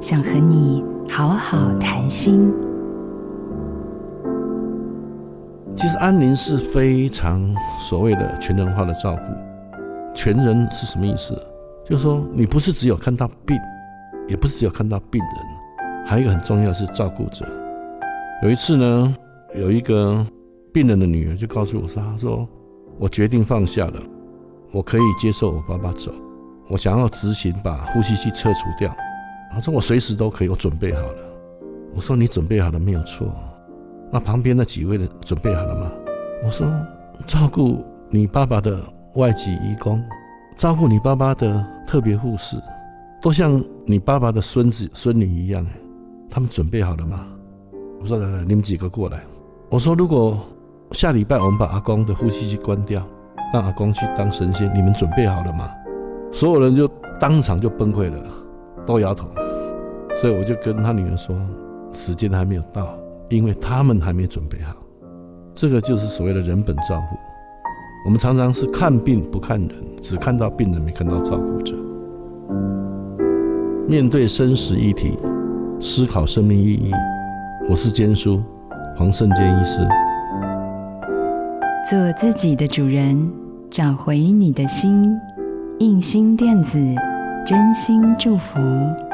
想和你好好谈心。其实安宁是非常所谓的全人化的照顾。全人是什么意思？就是说你不是只有看到病，也不是只有看到病人，还有一个很重要是照顾者。有一次呢，有一个病人的女儿就告诉我说：“她说我决定放下了，我可以接受我爸爸走，我想要执行把呼吸器撤除掉。”她说：“我随时都可以，我准备好了。”我说：“你准备好了没有错？那旁边那几位的准备好了吗？”我说：“照顾你爸爸的外籍义工，照顾你爸爸的特别护士，都像你爸爸的孙子孙女一样，他们准备好了吗？”我说：“来来，你们几个过来。”我说：“如果下礼拜我们把阿公的呼吸机关掉，让阿公去当神仙，你们准备好了吗？”所有人就当场就崩溃了，都摇头。所以我就跟他女儿说：“时间还没有到，因为他们还没准备好。”这个就是所谓的人本照顾。我们常常是看病不看人，只看到病人，没看到照顾者。面对生死议题，思考生命意义。我是坚叔，黄胜坚医师。做自己的主人，找回你的心。印心电子，真心祝福。